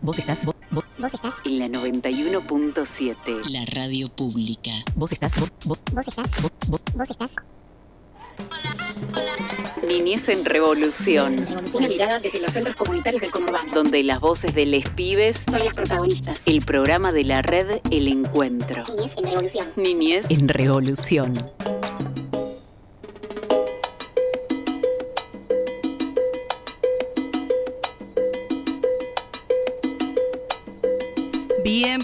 Vos estás, vos, vos, Vos estás, en la 91.7. La radio pública. Vos estás, vos, vos, vos estás, vos, vos. vos estás. Niñez en Revolución, Una mirada desde los centros comunitarios del conurbano. donde las voces de les pibes, Son las protagonistas. el programa de la red El Encuentro. Niñez en revolución. Niñez en Revolución.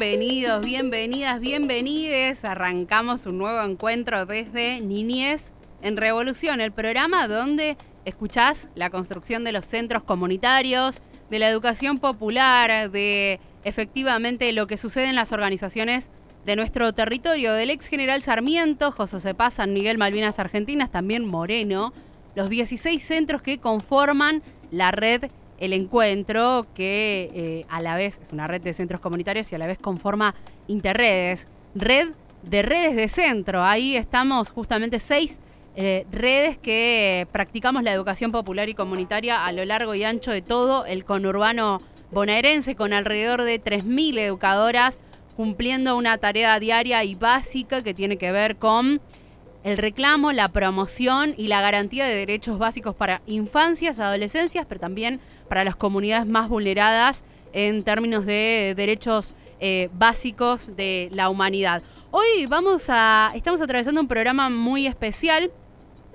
Bienvenidos, bienvenidas, bienvenides. Arrancamos un nuevo encuentro desde Niñez en Revolución, el programa donde escuchás la construcción de los centros comunitarios, de la educación popular, de efectivamente lo que sucede en las organizaciones de nuestro territorio, del ex general Sarmiento, José Cepaz, San Miguel Malvinas Argentinas, también Moreno, los 16 centros que conforman la red El Encuentro, que eh, a la vez es una red de centros comunitarios y a la vez conforma Interredes, red de redes de centro. Ahí estamos justamente seis eh, redes que practicamos la educación popular y comunitaria a lo largo y ancho de todo el conurbano bonaerense, con alrededor de 3.000 educadoras cumpliendo una tarea diaria y básica que tiene que ver con el reclamo, la promoción y la garantía de derechos básicos para infancias, adolescencias, pero también para las comunidades más vulneradas en términos de derechos eh, básicos de la humanidad. Hoy vamos a, estamos atravesando un programa muy especial.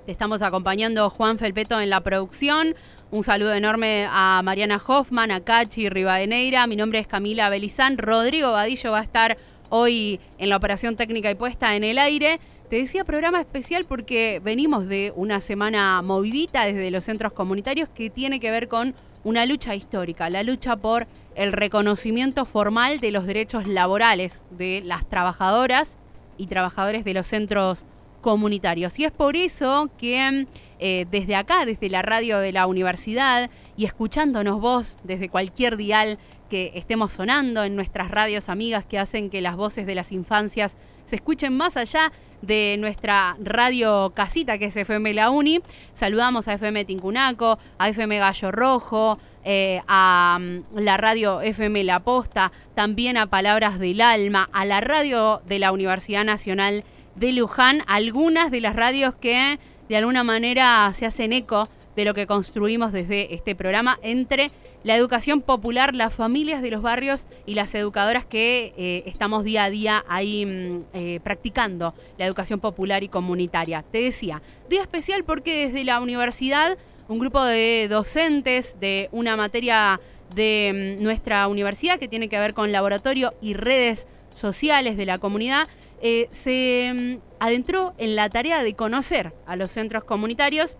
Estamos acompañando Juan Felpeto en la producción. Un saludo enorme a Mariana Hoffman, a Cachi Rivadeneira. Mi nombre es Camila Belizán. Rodrigo Vadillo va a estar hoy en la operación técnica y puesta en el aire. Te decía programa especial porque venimos de una semana movidita desde los centros comunitarios que tiene que ver con una lucha histórica, la lucha por el reconocimiento formal de los derechos laborales de las trabajadoras y trabajadores de los centros comunitarios. Y es por eso que eh, desde acá, desde la radio de la universidad y escuchándonos vos desde cualquier dial que estemos sonando en nuestras radios amigas que hacen que las voces de las infancias se escuchen más allá de nuestra radio casita que es FM La Uni. Saludamos a FM Tincunaco, a FM Gallo Rojo, eh, a mm, la radio FM La Posta, también a Palabras del Alma, a la radio de la Universidad Nacional de Luján, algunas de las radios que de alguna manera se hacen eco de lo que construimos desde este programa entre la educación popular, las familias de los barrios y las educadoras que eh, estamos día a día ahí mm, eh, practicando la educación popular y comunitaria. Te decía, día especial porque desde la universidad un grupo de docentes de una materia de mm, nuestra universidad que tiene que ver con laboratorio y redes sociales de la comunidad eh, se mm, adentró en la tarea de conocer a los centros comunitarios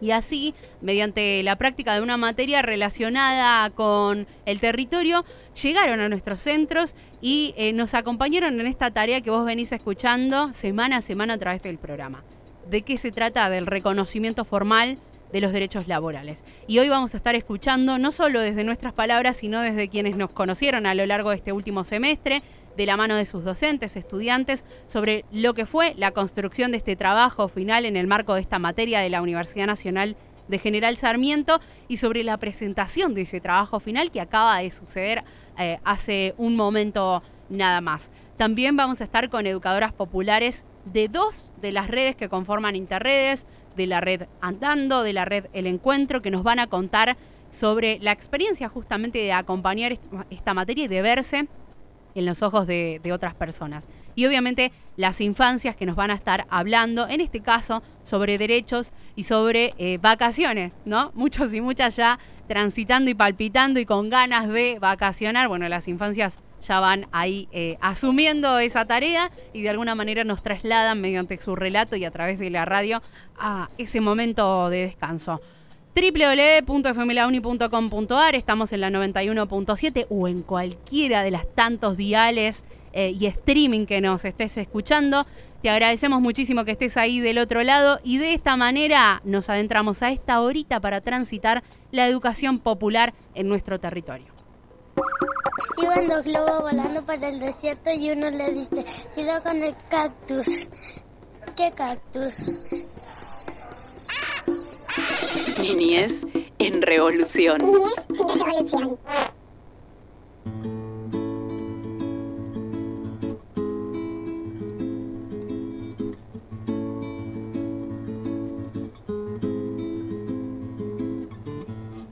y así, mediante la práctica de una materia relacionada con el territorio, llegaron a nuestros centros y eh, nos acompañaron en esta tarea que vos venís escuchando semana a semana a través del programa. ¿De qué se trata? Del reconocimiento formal de los derechos laborales. Y hoy vamos a estar escuchando no solo desde nuestras palabras, sino desde quienes nos conocieron a lo largo de este último semestre, de la mano de sus docentes, estudiantes, sobre lo que fue la construcción de este trabajo final en el marco de esta materia de la Universidad Nacional de General Sarmiento y sobre la presentación de ese trabajo final que acaba de suceder eh, hace un momento nada más. También vamos a estar con educadoras populares de dos de las redes que conforman Interredes, de la red Andando, de la red El Encuentro, que nos van a contar sobre la experiencia justamente de acompañar esta- esta materia y de verse en los ojos de, otras personas. Y obviamente las infancias que nos van a estar hablando, en este caso, sobre derechos y sobre eh, vacaciones, ¿no? Muchos y muchas ya transitando y palpitando y con ganas de vacacionar. Bueno, las infancias ya van ahí eh, asumiendo esa tarea y de alguna manera nos trasladan mediante su relato y a través de la radio a ese momento de descanso www.fmlauni.com.ar, estamos en la 91.7 o en cualquiera de las tantos diales eh, y streaming que nos estés escuchando. Te agradecemos muchísimo que estés ahí del otro lado y de esta manera nos adentramos a esta horita para transitar la educación popular en nuestro territorio. Iban dos globos volando para el desierto y uno le dice, cuidado con el cactus. ¿Qué cactus? Niñez en revolución. En revolución.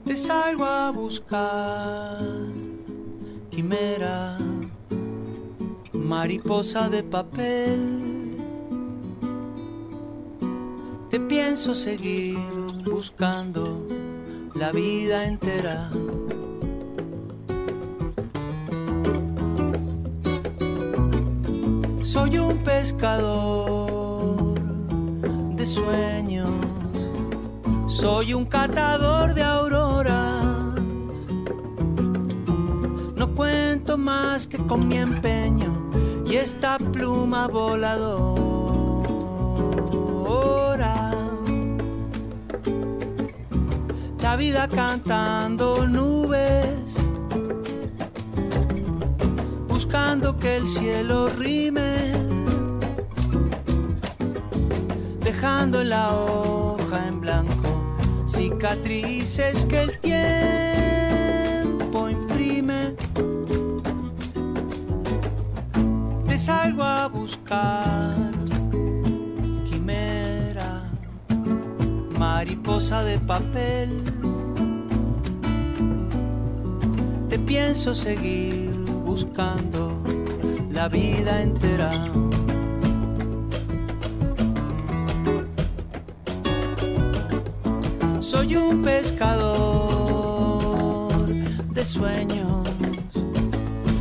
Te salgo a buscar, quimera, mariposa de papel. Te pienso seguir buscando la vida entera. Soy un pescador de sueños, soy un catador de auroras. No cuento más que con mi empeño y esta pluma voladora. La vida cantando nubes buscando que el cielo rime, dejando la hoja en blanco cicatrices que el tiempo imprime. Te salgo a buscar, quimera, mariposa de papel. Pienso seguir buscando la vida entera. Soy un pescador de sueños,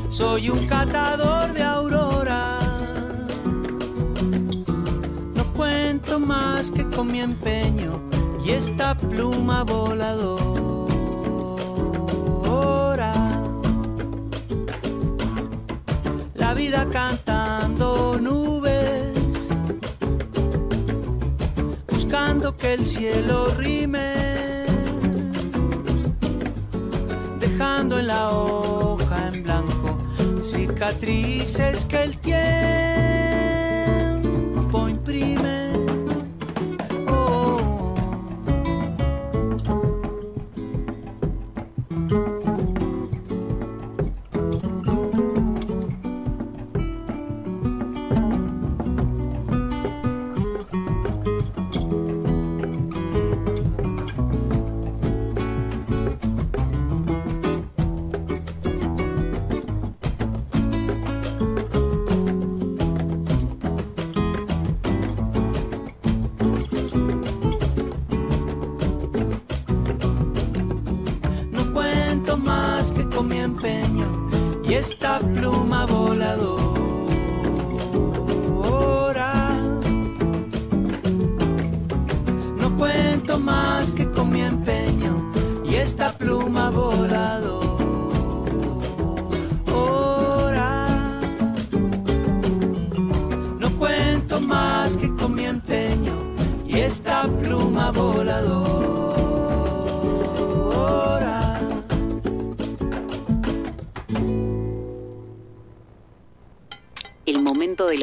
soy un catador de aurora. No cuento más que con mi empeño y esta pluma voladora. Cantando nubes, buscando que el cielo rime, dejando en la hoja en blanco cicatrices que el tiempo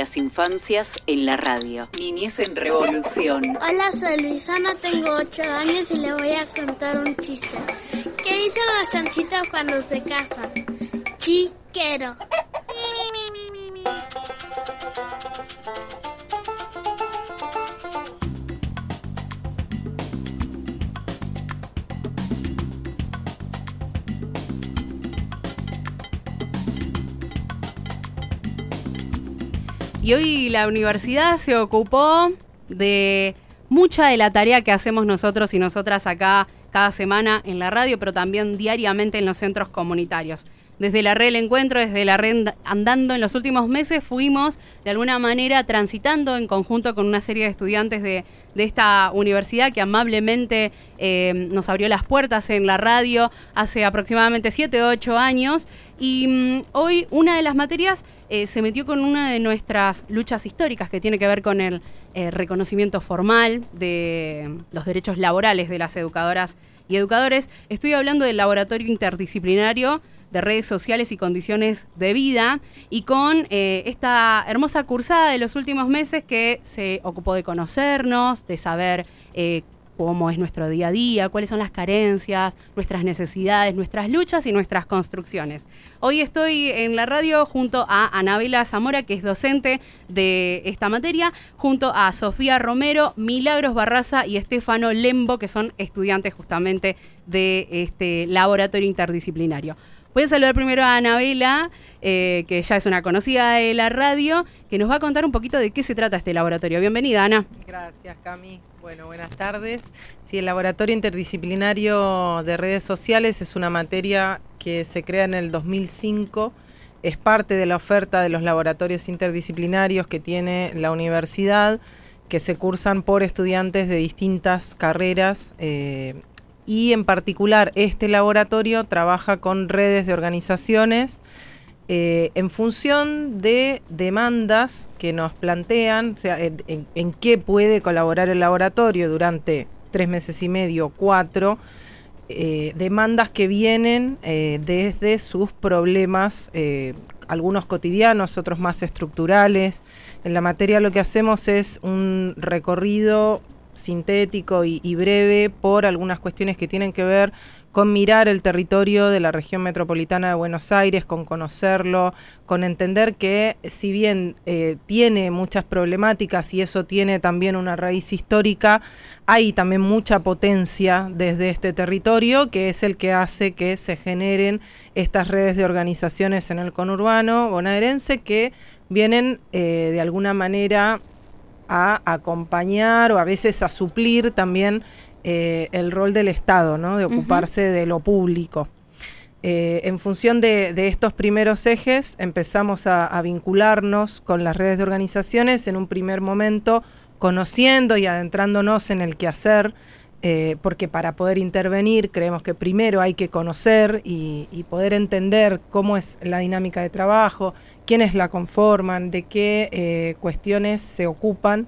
las infancias en la radio. Niñez en revolución. Hola, soy Luisana, tengo 8 años y le voy a contar un chiste. ¿Qué dicen las chanchitas cuando se casan? Chiquero. Y hoy la universidad se ocupó de mucha de la tarea que hacemos nosotros y nosotras acá cada semana en la radio, pero también diariamente en los centros comunitarios. Desde la red El Encuentro, desde la red Andando, en los últimos meses fuimos de alguna manera transitando en conjunto con una serie de estudiantes de, de esta universidad que amablemente eh, nos abrió las puertas en la radio hace aproximadamente 7 o 8 años. Y mm, hoy una de las materias eh, se metió con una de nuestras luchas históricas que tiene que ver con el eh, reconocimiento formal de los derechos laborales de las educadoras y educadores. Estoy hablando del laboratorio interdisciplinario de redes sociales y condiciones de vida y con eh, esta hermosa cursada de los últimos meses que se ocupó de conocernos, de saber eh, cómo es nuestro día a día, cuáles son las carencias, nuestras necesidades, nuestras luchas y nuestras construcciones. Hoy estoy en la radio junto a Anabela Zamora, que es docente de esta materia, junto a Sofía Romero, Milagros Barraza y Estefano Lembo, que son estudiantes justamente de este laboratorio interdisciplinario. Voy a saludar primero a Anabela, eh, que ya es una conocida de la radio, que nos va a contar un poquito de qué se trata este laboratorio. Bienvenida, Ana. Gracias, Cami. Bueno, buenas tardes. Sí, el Laboratorio Interdisciplinario de Redes Sociales es una materia que se crea en el 2005. Es parte de la oferta de los laboratorios interdisciplinarios que tiene la universidad, que se cursan por estudiantes de distintas carreras eh, y en particular este laboratorio trabaja con redes de organizaciones eh, en función de demandas que nos plantean, o sea, en, qué puede colaborar el laboratorio durante tres meses y medio, cuatro, eh, demandas que vienen eh, desde sus problemas, algunos cotidianos, otros más estructurales. En la materia lo que hacemos es un recorrido sintético y, breve por algunas cuestiones que tienen que ver con mirar el territorio de la región metropolitana de Buenos Aires, con conocerlo, con entender que si bien eh, tiene muchas problemáticas y eso tiene también una raíz histórica, hay también mucha potencia desde este territorio que es el que hace que se generen estas redes de organizaciones en el conurbano bonaerense que vienen eh, de alguna manera a acompañar o a veces a suplir también eh, el rol del Estado, ¿no? de ocuparse de lo público. Eh, en función de, estos primeros ejes empezamos a, vincularnos con las redes de organizaciones en un primer momento conociendo y adentrándonos en el quehacer eh, porque para poder intervenir creemos que primero hay que conocer y, poder entender cómo es la dinámica de trabajo, quiénes la conforman, de qué eh, cuestiones se ocupan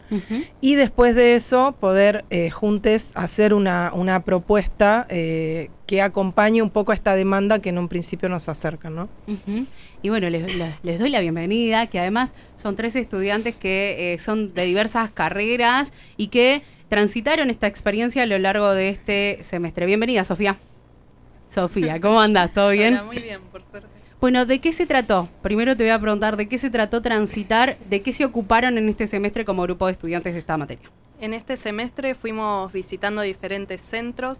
y después de eso poder eh, juntos hacer una, propuesta que acompañe un poco a esta demanda que en un principio nos acerca. ¿no? Y bueno, les, les, doy la bienvenida, que además son tres estudiantes que son de diversas carreras y que transitaron esta experiencia a lo largo de este semestre. Bienvenida, Sofía. Sofía, ¿cómo andas? ¿Todo bien? muy bien, por suerte. Bueno, ¿de qué se trató? Primero te voy a preguntar, ¿de qué se trató transitar? ¿De qué se ocuparon en este semestre como grupo de estudiantes de esta materia? En este semestre fuimos visitando diferentes centros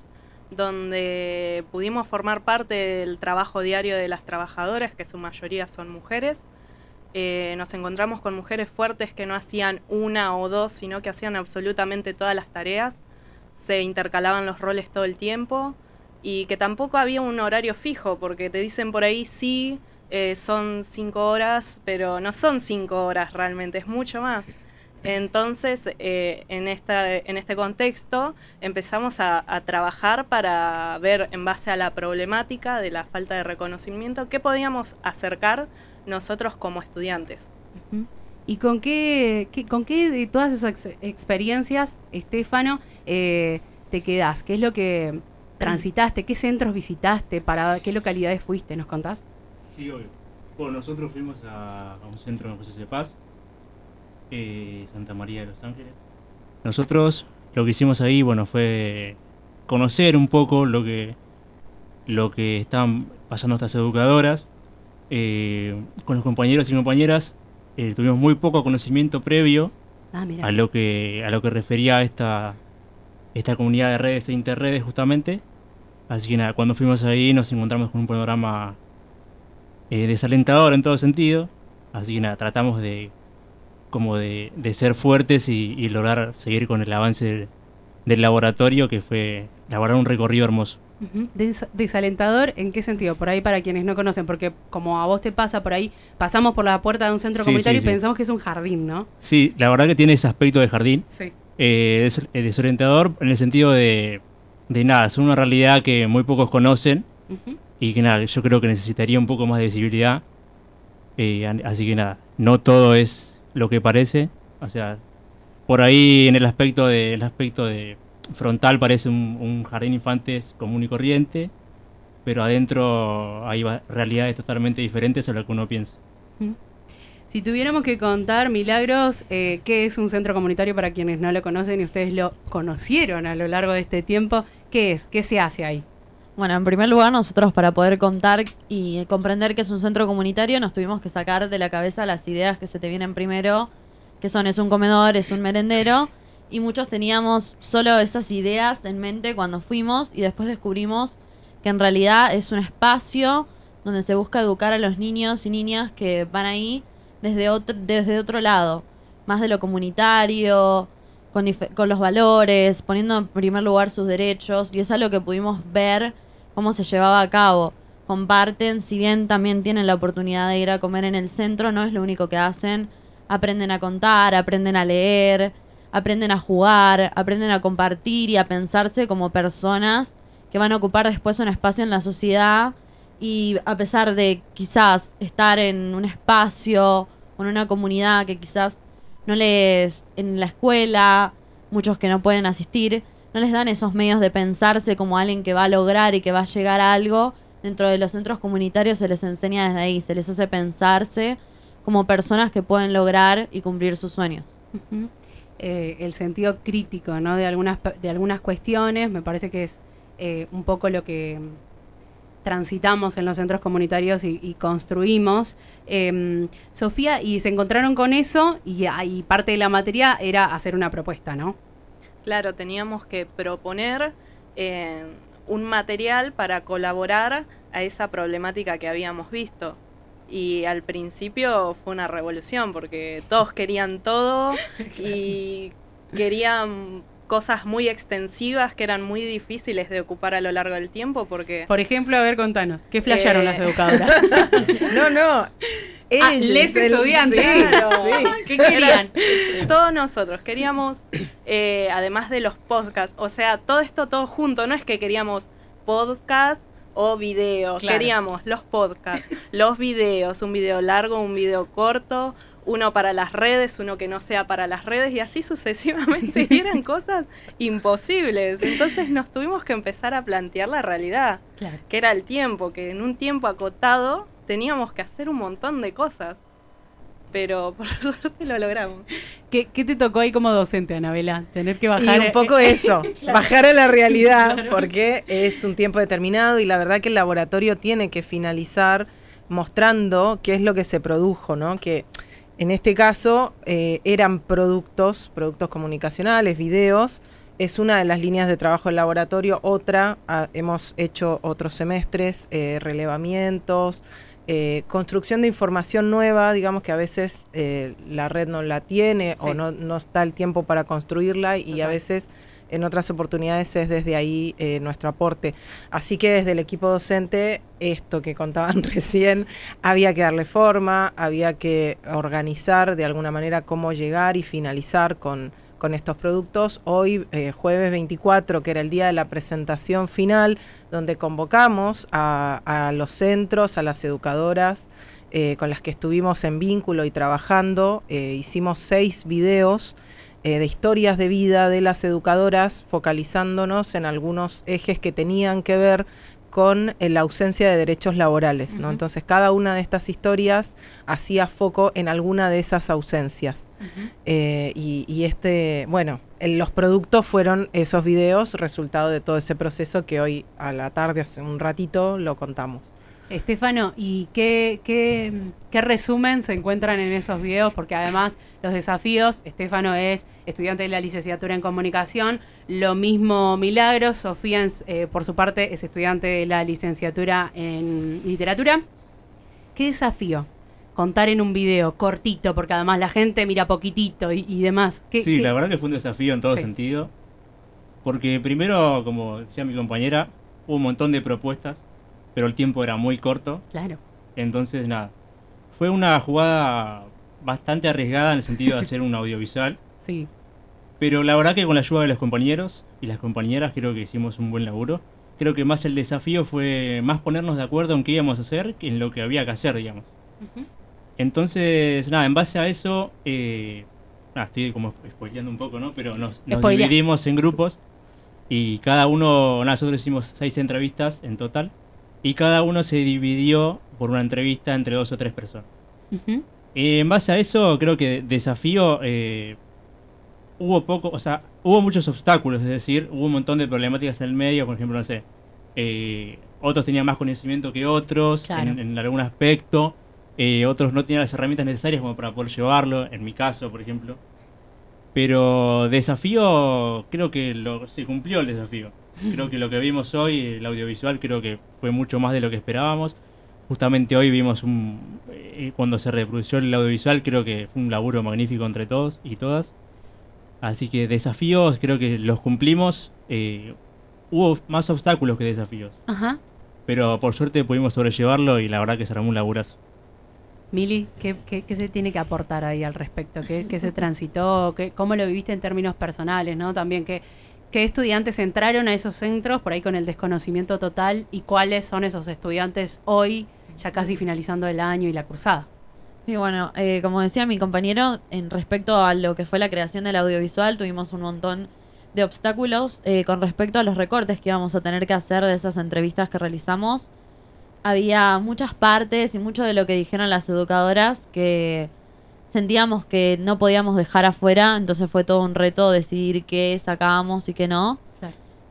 donde pudimos formar parte del trabajo diario de las trabajadoras, que su mayoría son mujeres, eh, nos encontramos con mujeres fuertes que no hacían una o dos, sino que hacían absolutamente todas las tareas, se intercalaban los roles todo el tiempo y que tampoco había un horario fijo, porque te dicen por ahí sí, eh, son cinco horas, pero no son cinco horas realmente, es mucho más. Entonces, eh, en, esta, en este contexto, empezamos a, trabajar para ver, en base a la problemática de la falta de reconocimiento, qué podíamos acercar nosotros como estudiantes. ¿Y con qué, con qué de todas esas experiencias, Estefano, eh, te quedás? ¿Qué es lo que transitaste? ¿Qué centros visitaste? ¿Para qué localidades fuiste? ¿Nos contás? Sí, obvio. Bueno, nosotros fuimos a, un centro de proceso de paz, eh, Santa María de los Ángeles. Nosotros lo que hicimos ahí, bueno, fue conocer un poco lo que, lo que estaban pasando nuestras educadoras, eh, con los compañeros y compañeras. Eh, tuvimos muy poco conocimiento previo ah, a lo que a lo que refería a esta esta comunidad de redes e interredes justamente. Así que nada cuando fuimos ahí nos encontramos con un panorama eh, desalentador en todo sentido. Así que nada tratamos de como de, ser fuertes y, lograr seguir con el avance del laboratorio que fue elaborar un recorrido hermoso desalentador, ¿en qué sentido? Por ahí para quienes no conocen, porque como a vos te pasa por ahí, pasamos por la puerta de un centro comunitario y pensamos que es un jardín, ¿no? Sí, la verdad que tiene ese aspecto de jardín. Sí. Eh, desorientador en el sentido de, de nada, es una realidad que muy pocos conocen y que nada, yo creo que necesitaría un poco más de visibilidad. Eh, así que nada, no todo es lo que parece. O sea, por ahí en el aspecto de, el aspecto de frontal parece un, jardín infantes común y corriente, pero adentro hay realidades totalmente diferentes a lo que uno piensa. Si tuviéramos que contar, Milagros, eh, qué es un centro comunitario para quienes no lo conocen y ustedes lo conocieron a lo largo de este tiempo, ¿qué es? ¿Qué se hace ahí? Bueno, en primer lugar, nosotros para poder contar y comprender que es un centro comunitario, nos tuvimos que sacar de la cabeza las ideas que se te vienen primero, que son es un comedor, es un merendero, y muchos teníamos solo esas ideas en mente cuando fuimos y después descubrimos que en realidad es un espacio donde se busca educar a los niños y niñas que van ahí desde otro, desde otro lado, más de lo comunitario, con, con los valores, poniendo en primer lugar sus derechos, y es algo que pudimos ver cómo se llevaba a cabo. Comparten, si bien también tienen la oportunidad de ir a comer en el centro, no es lo único que hacen. Aprenden a contar, aprenden a leer, aprenden a jugar, aprenden a compartir y a pensarse como personas que van a ocupar después un espacio en la sociedad y a pesar de quizás estar en un espacio o en una comunidad que quizás no les en la escuela, muchos que no pueden asistir, no les dan esos medios de pensarse como alguien que va a lograr y que va a llegar a algo. Dentro de los centros comunitarios se les enseña desde ahí, se les hace pensarse como personas que pueden lograr y cumplir sus sueños. Eh, el sentido crítico ¿no? de, algunas, de algunas cuestiones, me parece que es eh, un poco lo que transitamos en los centros comunitarios y, y construimos. Em, Sofía, y se encontraron con eso y, ah, y parte de la materia era hacer una propuesta, ¿no? Claro, teníamos que proponer eh, un material para colaborar a esa problemática que habíamos visto. Y al principio fue una revolución porque todos querían todo y querían cosas muy extensivas que eran muy difíciles de ocupar a lo largo del tiempo porque Por ejemplo, a ver, contanos, ¿qué flashearon Eh, las educadoras? No, no. Ah, les estudiantes. Claro. sí. ¿Qué querían? todos nosotros queríamos, eh, además de los podcasts, o sea, todo esto todo junto, no es que queríamos podcast o videos, Claro. queríamos los podcasts, los videos, un video largo, un video corto, uno para las redes, uno que no sea para las redes y así sucesivamente y eran cosas imposibles. Entonces nos tuvimos que empezar a plantear la realidad, Claro. que era el tiempo, que en un tiempo acotado teníamos que hacer un montón de cosas. Pero por suerte lo logramos. ¿Qué, qué te tocó ahí como docente, Anabela? Tener que bajar. Y un poco eso, bajar a la realidad, porque es un tiempo determinado y la verdad que el laboratorio tiene que finalizar mostrando qué es lo que se produjo, ¿no? Que en este caso eh, eran productos, productos comunicacionales, videos. Es una de las líneas de trabajo del laboratorio. Otra, ah, hemos hecho otros semestres, eh, relevamientos, eh, construcción de información nueva, digamos que a veces la red no la tiene Sí. o no, no está el tiempo para construirla y a veces en otras oportunidades es desde ahí eh, nuestro aporte. Así que desde el equipo docente, esto que contaban recién, había que darle forma, había que organizar de alguna manera cómo llegar y finalizar con, estos productos. Hoy, eh, jueves 24, que era el día de la presentación final, donde convocamos a, los centros, a las educadoras eh, con las que estuvimos en vínculo y trabajando. Hicimos seis videos eh, de historias de vida de las educadoras, focalizándonos en algunos ejes que tenían que ver con eh, la ausencia de derechos laborales. ¿no? Entonces, cada una de estas historias hacía foco en alguna de esas ausencias. Eh, y, y este, bueno, el- los productos fueron esos videos, resultado de todo ese proceso que hoy a la tarde, hace un ratito, lo contamos. Estefano, ¿y qué, qué, qué resumen se encuentran en esos videos? Porque además los desafíos, Estefano es estudiante de la licenciatura en comunicación, lo mismo Milagros, Sofía eh, por su parte es estudiante de la licenciatura en literatura. ¿Qué desafío? Contar en un video cortito, porque además la gente mira poquitito y, y demás. ¿Qué- Sí, qué- la verdad que fue un desafío en todo Sí. sentido. Porque primero, como decía mi compañera, hubo un montón de propuestas, pero el tiempo era muy corto. Claro. Entonces, nada, fue una jugada bastante arriesgada en el sentido de hacer un audiovisual. Sí. Pero la verdad que con la ayuda de los compañeros y las compañeras creo que hicimos un buen laburo. Creo que más el desafío fue más ponernos de acuerdo en qué íbamos a hacer que en lo que había que hacer, digamos. Entonces, nada, en base a eso, eh, nada, estoy como spoileando un poco, ¿no? Pero nos, dividimos en grupos y cada uno, nada, nosotros hicimos seis entrevistas en total y cada uno se dividió por una entrevista entre dos o tres personas. Eh, en base a eso, creo que desafío eh, hubo poco, o sea, hubo muchos obstáculos, es decir, hubo un montón de problemáticas en el medio, por ejemplo, no sé, eh, otros tenían más conocimiento que otros Claro. en, en algún aspecto, otros no tenían las herramientas necesarias como para poder llevarlo, en mi caso, por ejemplo. Pero desafío, creo que lo, se cumplió el desafío. Creo que lo que vimos hoy, el audiovisual, creo que fue mucho más de lo que esperábamos. Justamente hoy vimos un. eh, cuando se reprodució el audiovisual, creo que fue un laburo magnífico entre todos y todas. Así que desafíos, creo que los cumplimos. eh, hubo más obstáculos que desafíos. Ajá. Pero por suerte pudimos sobrellevarlo y la verdad que se armó un laburazo. Mili, ¿qué, qué, qué se tiene que aportar ahí al respecto? ¿Qué, qué se transitó? ¿Qué, ¿Cómo lo viviste en términos personales? ¿no? También, ¿qué, ¿qué estudiantes entraron a esos centros por ahí con el desconocimiento total? ¿Y cuáles son esos estudiantes hoy, ya casi finalizando el año y la cursada? Sí, bueno, eh, como decía mi compañero, en respecto a lo que fue la creación del audiovisual, tuvimos un montón de obstáculos eh, con respecto a los recortes que íbamos a tener que hacer de esas entrevistas que realizamos. Había muchas partes y mucho de lo que dijeron las educadoras que sentíamos que no podíamos dejar afuera, entonces fue todo un reto decidir qué sacábamos y qué no.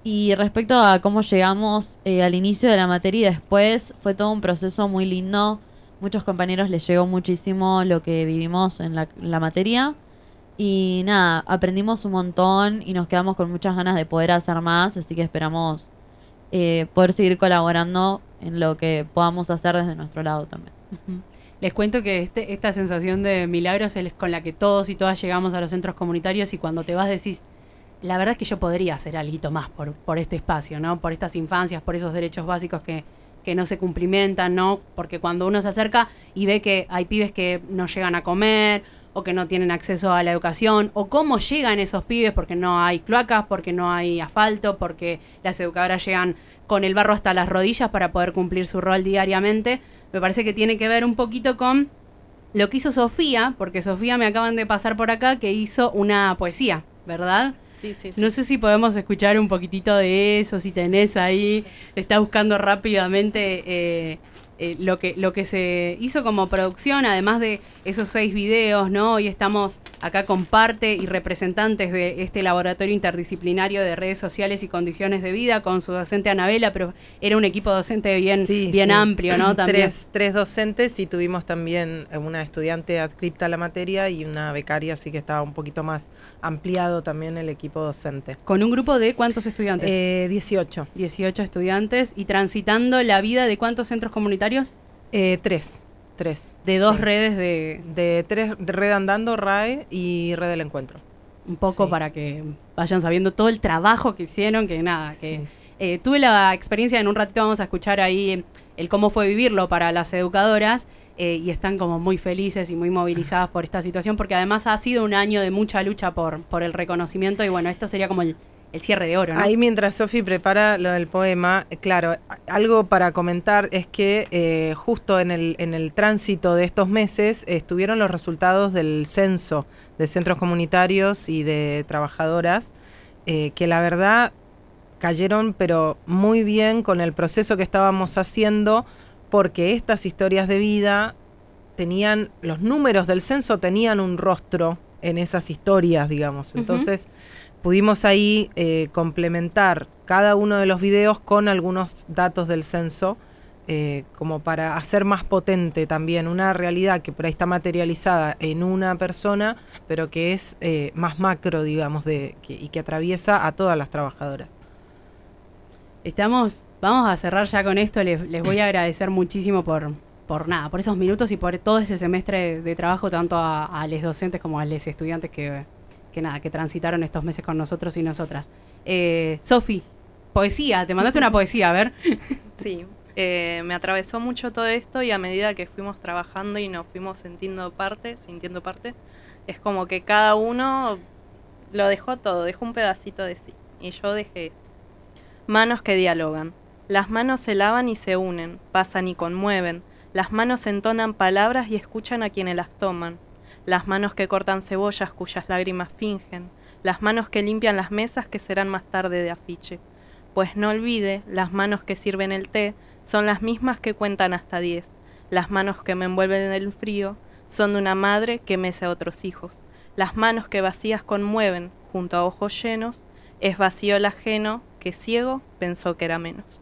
Y respecto a cómo llegamos eh, al inicio de la materia y después, fue todo un proceso muy lindo. Muchos compañeros les llegó muchísimo lo que vivimos en la, la materia. Y nada, aprendimos un montón y nos quedamos con muchas ganas de poder hacer más, así que esperamos eh, poder seguir colaborando en lo que podamos hacer desde nuestro lado también. Les cuento que este, esta sensación de milagros es con la que todos y todas llegamos a los centros comunitarios y cuando te vas decís, la verdad es que yo podría hacer algo más por, este espacio, ¿no? Por estas infancias, por esos derechos básicos que, que no se cumplimentan, ¿no? Porque cuando uno se acerca y ve que hay pibes que no llegan a comer o que no tienen acceso a la educación, o cómo llegan esos pibes porque no hay cloacas, porque no hay asfalto, porque las educadoras llegan con el barro hasta las rodillas para poder cumplir su rol diariamente, me parece que tiene que ver un poquito con lo que hizo Sofía, porque Sofía me acaban de pasar por acá, que hizo una poesía, ¿verdad? Sí, sí, sí. No sé si podemos escuchar un poquitito de eso, si tenés ahí, está buscando rápidamente eh, eh, lo, que, lo que se hizo como producción, además de esos seis videos, ¿no? Hoy estamos acá con parte y representantes de este laboratorio interdisciplinario de redes sociales y condiciones de vida, con su docente Anabela, pero era un equipo docente bien, Sí, bien sí. amplio, ¿no? También. Tres, tres docentes y tuvimos también una estudiante adscripta a la materia y una becaria, así que estaba un poquito más ampliado también el equipo docente. Con un grupo de cuántos estudiantes? Eh, 18. 18 estudiantes y transitando la vida de cuántos centros comunitarios? Eh, tres. Tres. De dos Sí. redes de De tres, de Red Andando, RAE y Red del Encuentro. un poco Sí. para que vayan sabiendo todo el trabajo que hicieron, que nada, que Sí. eh, tuve la experiencia, en un ratito vamos a escuchar ahí el cómo fue vivirlo para las educadoras eh, y están como muy felices y muy movilizadas por esta situación, porque además ha sido un año de mucha lucha por, por el reconocimiento y bueno, esto sería como el, el cierre de oro, ¿no? Ahí mientras Sofi prepara lo del poema, claro, algo para comentar es que eh, justo en el, en el tránsito de estos meses estuvieron los resultados del censo de centros comunitarios y de trabajadoras, eh, que la verdad cayeron pero muy bien con el proceso que estábamos haciendo, porque estas historias de vida tenían, los números del censo tenían un rostro en esas historias, digamos. Entonces pudimos ahí eh, complementar cada uno de los videos con algunos datos del censo, eh, como para hacer más potente también una realidad que por ahí está materializada en una persona, pero que es eh, más macro, digamos, de, y que atraviesa a todas las trabajadoras. Estamos, vamos a cerrar ya con esto. Les, les voy a agradecer muchísimo por, por nada, por esos minutos y por todo ese semestre de, trabajo, tanto a los docentes como a los estudiantes que, que nada, que transitaron estos meses con nosotros y nosotras. Eh, Sofi, poesía, te mandaste una poesía, a ver. Sí, eh, me atravesó mucho todo esto y a medida que fuimos trabajando y nos fuimos sintiendo parte, sintiendo parte, es como que cada uno lo dejó todo, dejó un pedacito de sí. Y yo dejé esto. Manos que dialogan. Las manos se lavan y se unen, pasan y conmueven. Las manos entonan palabras y escuchan a quienes las toman. Las manos que cortan cebollas cuyas lágrimas fingen. Las manos que limpian las mesas que serán más tarde de afiche. Pues no olvide, las manos que sirven el té son las mismas que cuentan hasta diez. Las manos que me envuelven en el frío son de una madre que mece a otros hijos. Las manos que vacías conmueven, junto a ojos llenos, es vacío el ajeno que ciego pensó que era menos.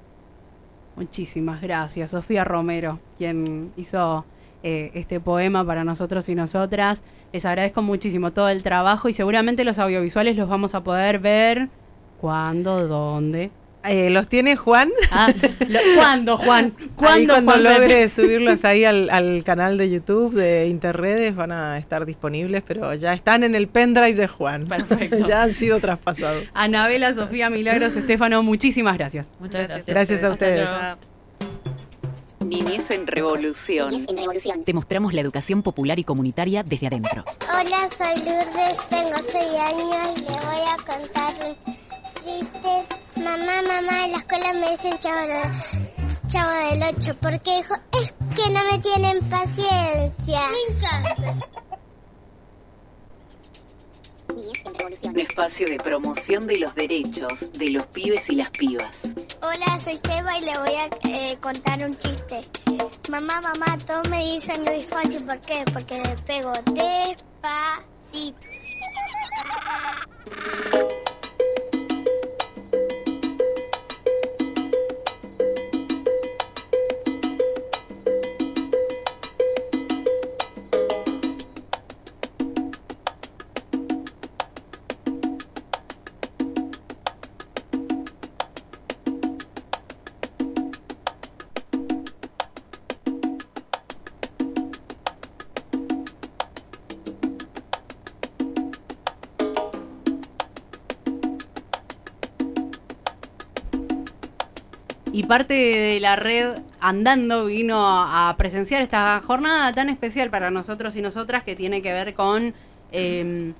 Muchísimas gracias, Sofía Romero, quien hizo eh, este poema para nosotros y nosotras. Les agradezco muchísimo todo el trabajo y seguramente los audiovisuales los vamos a poder ver. ¿Cuándo? ¿Dónde? Eh, ¿Los tiene Juan? Ah, lo- ¿Cuándo, Juan? Ahí ¿Cuándo, cuando Juan logre subirlos ahí al, al canal de YouTube de Interredes van a estar disponibles, pero ya están en el pendrive de Juan. Perfecto. ya han sido traspasados. Anabela, Sofía, Milagros, Estefano, muchísimas gracias. Muchas gracias. Gracias a ustedes. Niñez en revolución. Niñez en revolución. Te mostramos la educación popular y comunitaria desde adentro. Hola, soy Lourdes, tengo 6 años y le voy a contar un chiste. Mamá, mamá, en la escuela me dicen chavo, de- chavo del 8 porque hijo, es que no me tienen paciencia. Me encanta. Un espacio de promoción de los derechos de los pibes y las pibas. Hola, soy Seba y le voy a eh, contar un chiste. Mamá, mamá, todos me dicen Luis Fonsi, ¿por qué? Porque le pego despacito. Y parte de la red andando vino a presenciar esta jornada tan especial para nosotros y nosotras que tiene que ver con eh,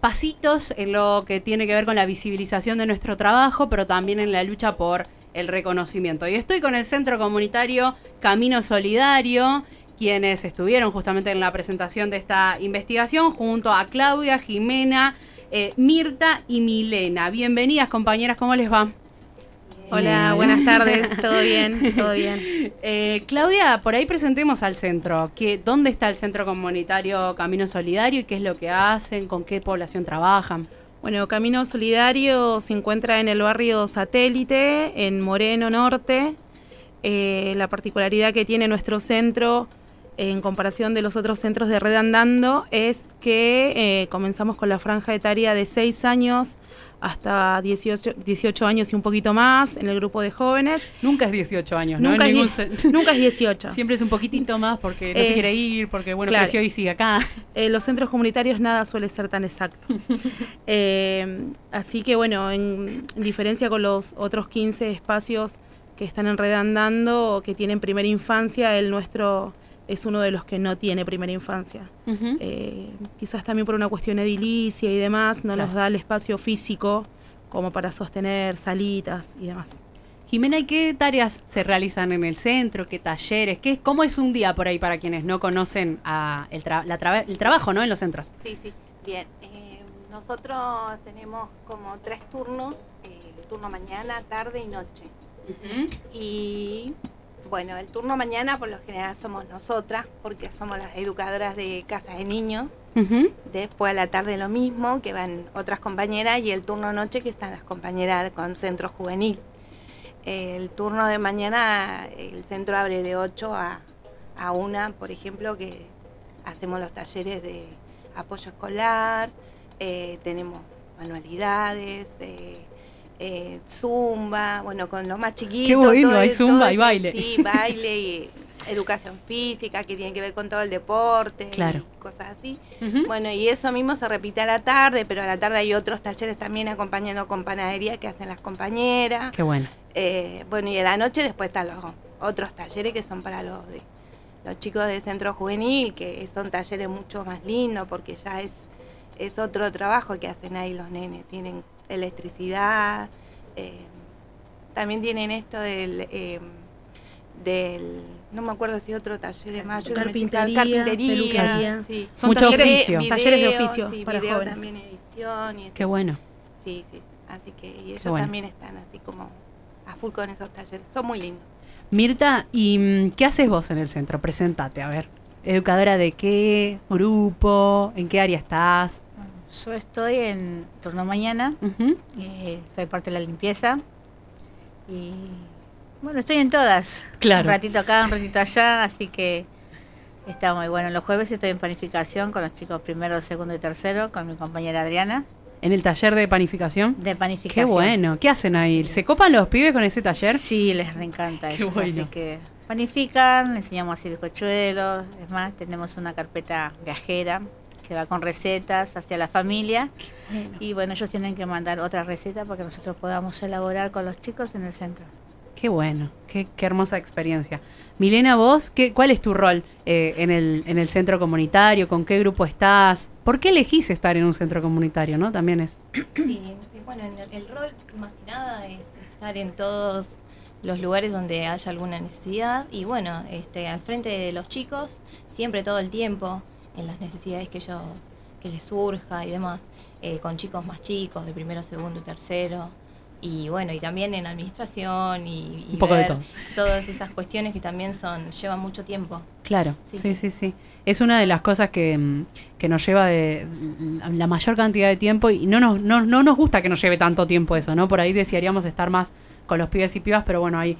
pasitos en lo que tiene que ver con la visibilización de nuestro trabajo, pero también en la lucha por el reconocimiento. Y estoy con el Centro Comunitario Camino Solidario, quienes estuvieron justamente en la presentación de esta investigación, junto a Claudia, Jimena, eh, Mirta y Milena. Bienvenidas compañeras, ¿cómo les va? Hola, buenas tardes, todo bien, todo bien. Eh, Claudia, por ahí presentemos al centro. ¿Qué, ¿Dónde está el Centro Comunitario Camino Solidario y qué es lo que hacen? ¿Con qué población trabajan? Bueno, Camino Solidario se encuentra en el barrio Satélite, en Moreno Norte. Eh, la particularidad que tiene nuestro centro en comparación de los otros centros de Red Andando es que eh, comenzamos con la franja etaria de 6 años hasta 18, 18 años y un poquito más en el grupo de jóvenes. Nunca es 18 años, ¿no? Nunca, En es, ningún nunca es 18. Siempre es un poquitito más porque no se Eh, quiere ir, porque bueno, claro. creció y sigue acá. Eh, los centros comunitarios nada suele ser tan exacto. Eh, así que bueno, en, en diferencia con los otros 15 espacios que están en red andando o que tienen primera infancia, el nuestro es uno de los que no tiene primera infancia. Eh, quizás también por una cuestión edilicia y demás, no Claro. nos da el espacio físico como para sostener salitas y demás. Jimena, ¿y qué tareas se realizan en el centro? ¿Qué talleres? ¿Qué, ¿Cómo es un día por ahí para quienes no conocen a el, tra- la traba- el trabajo ¿no? en los centros? Sí, sí, bien. Eh, nosotros tenemos como tres turnos, eh, turno mañana, tarde y noche. Y bueno, el turno mañana por lo general somos nosotras, porque somos las educadoras de casas de niños. Después a la tarde lo mismo, que van otras compañeras, y el turno noche que están las compañeras con centro juvenil. El turno de mañana, el centro abre de 8 a, a 1, por ejemplo, que hacemos los talleres de apoyo escolar, eh, tenemos manualidades, eh, eh, zumba, bueno, con los más chiquitos. Qué bueno, todo hay zumba todo y baile. Sí, baile y educación física, que tiene que ver con todo el deporte, y Claro. cosas así. Bueno, y eso mismo se repite a la tarde, pero a la tarde hay otros talleres también acompañando con panadería que hacen las compañeras. Qué bueno. Eh, bueno, y a la noche después están los otros talleres que son para los de los chicos del centro juvenil, que son talleres mucho más lindos porque ya es, es otro trabajo que hacen ahí los nenes. Tienen electricidad, eh, también tienen esto del, eh, del, no me acuerdo si otro taller de chica, Carpintería, carpintería, peluquería. sí. Son Mucho talleres, oficio. talleres de oficio sí, para video jóvenes. también edición y Qué bueno. Sí, sí. Así que y ellos bueno. también están así como a full con esos talleres. Son muy lindos. Mirta, ¿y mm, qué haces vos en el centro? Presentate, a ver. ¿Educadora de qué grupo? ¿En qué área estás? Yo estoy en turno mañana, eh, soy parte de la limpieza y bueno, estoy en todas. Claro. Un ratito acá, un ratito allá, así que está muy bueno. Los jueves estoy en panificación con los chicos primero, segundo y tercero, con mi compañera Adriana, ¿En el taller de panificación? de Qué panificación. bueno. ¿Qué hacen ahí? ¿Se copan los pibes con ese taller? Sí, les reencanta Qué ellos, bueno. así que panifican, enseñamos a hacer bizcochuelos, es más, tenemos una carpeta viajera que va con recetas hacia la familia y bueno, ellos tienen que mandar otra receta para que nosotros podamos elaborar con los chicos en el centro. Qué bueno, qué, qué hermosa experiencia. Milena, vos, qué, ¿cuál es tu rol eh, en, el, en el centro comunitario? ¿Con qué grupo estás? ¿Por qué elegís estar en un centro comunitario? ¿No? También es. Sí, bueno, en el, el rol más que nada es estar en todos los lugares donde haya alguna necesidad y bueno, este, al frente de los chicos, siempre todo el tiempo, en las necesidades que ellos, que les surja y demás, eh, con chicos más chicos, de primero, segundo y tercero. Y bueno, y también en administración y, y Un poco de todo. todas esas cuestiones que también son, llevan mucho tiempo. Claro, Sí, sí, sí, sí. Es una de las cosas que, mm, que nos lleva de mm, la mayor cantidad de tiempo y no nos, no, no nos gusta que nos lleve tanto tiempo eso, ¿no? Por ahí desearíamos estar más con los pibes y pibas, pero bueno, hay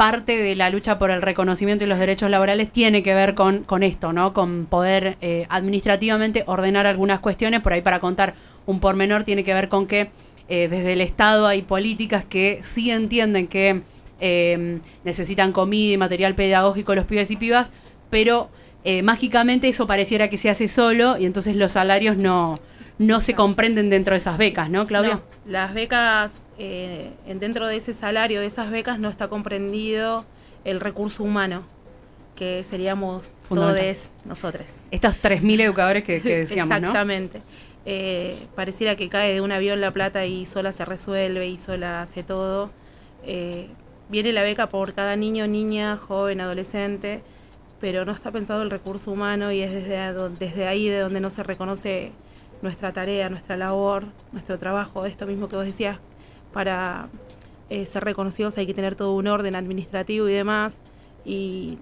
parte de la lucha por el reconocimiento y los derechos laborales tiene que ver con, con esto, ¿no? Con poder eh, administrativamente ordenar algunas cuestiones. Por ahí para contar un pormenor tiene que ver con que eh, desde el Estado hay políticas que sí entienden que eh, necesitan comida y material pedagógico los pibes y pibas, pero eh, mágicamente eso pareciera que se hace solo y entonces los salarios no, no se comprenden dentro de esas becas, ¿no, Claudia? No, las becas, eh, en- dentro de ese salario de esas becas no está comprendido el recurso humano, que seríamos todos nosotros. Estos 3.000 educadores que, que decíamos, ¿no? Exactamente. Eh, pareciera que cae de un avión la plata y sola se resuelve y sola hace todo. Eh, viene la beca por cada niño, niña, joven, adolescente, pero no está pensado el recurso humano y es desde ahí de donde no se reconoce nuestra tarea, nuestra labor, nuestro trabajo, esto mismo que vos decías, para eh, ser reconocidos hay que tener todo un orden administrativo y demás, y